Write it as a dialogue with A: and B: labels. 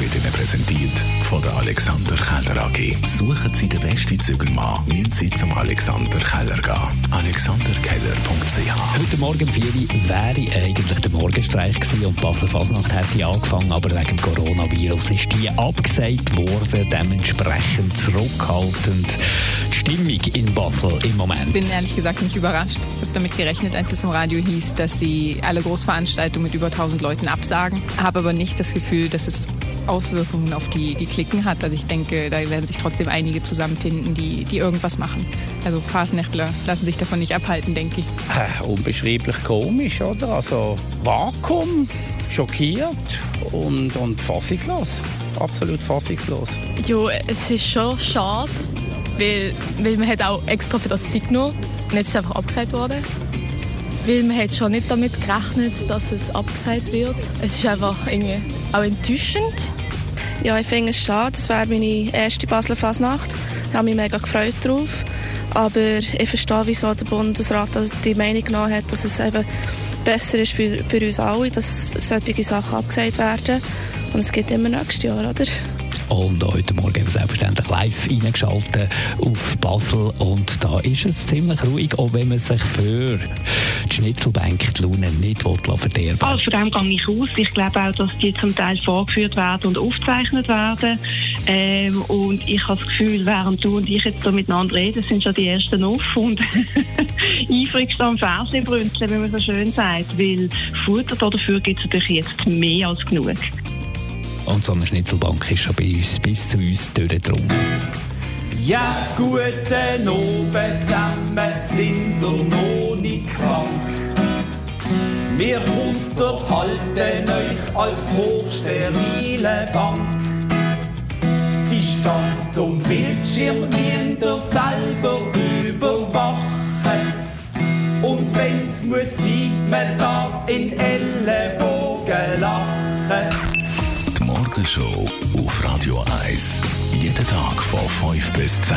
A: wird Ihnen präsentiert von der Alexander Keller AG. Suchen Sie den besten Zügelmann, müssen Sie zum Alexander Keller gehen. AlexanderKeller.ch
B: Heute Morgen um 4 Uhr wäre eigentlich der Morgenstreich gewesen und Basel Fasnacht hätte angefangen, aber wegen dem Coronavirus ist die abgesagt worden, dementsprechend zurückhaltend die Stimmung in Basel im Moment.
C: Ich bin ehrlich gesagt nicht überrascht. Ich habe damit gerechnet, als es im Radio hieß, dass sie alle Großveranstaltungen mit über 1000 Leuten absagen. Habe aber nicht das Gefühl, dass es Auswirkungen auf die, die Klicken hat. Also ich denke, da werden sich trotzdem einige zusammenfinden, die, die irgendwas machen. Also Fasnächtler lassen sich davon nicht abhalten, denke ich.
D: Äh, unbeschreiblich komisch, oder? Also Vakuum, schockiert und, und fassungslos. Absolut fassungslos.
E: Ja, es ist schon schade, weil, weil man hat auch extra für das Zeit genommen und jetzt ist es einfach abgesagt worden. Weil man hat schon nicht damit gerechnet, dass es abgesagt wird. Es ist einfach irgendwie auch enttäuschend.
F: Ja, ich finde es schade. Das wäre meine erste Basler Fasnacht. Ich habe mich mega gefreut darauf. Aber ich verstehe, wieso der Bundesrat die Meinung genommen hat, dass es eben besser ist für, für uns alle, dass solche Sachen abgesagt werden. Und es geht immer nächstes Jahr, oder?
B: Und heute Morgen selbstverständlich live eingeschaltet auf Basel. Und da ist es ziemlich ruhig, auch wenn man sich für die Schnitzelbank die Laune nicht verderben.
G: Also von dem gehe ich aus. Ich glaube auch, dass die zum Teil vorgeführt werden und aufgezeichnet werden. Ähm, und ich habe das Gefühl, während du und ich jetzt hier miteinander reden, sind schon die ersten auf und eifrigst am Fernsehen brünzeln, wie man so schön sagt. Weil Futter dafür gibt es natürlich jetzt mehr als genug.
B: Und so eine Schnitzelbank ist schon bei uns, bis zu uns durchgedrungen.
H: Ja, guten Abend zusammen, sind wir noch nicht krank. Wir unterhalten euch als hochsterile Bank. Sie stand zum Bildschirm, müsst selber überwachen. Und wenn's muss sein, man darf in Ellenbogen lachen.
A: Die Morgenshow auf Radio 1. Jeden Tag von 5 bis 10.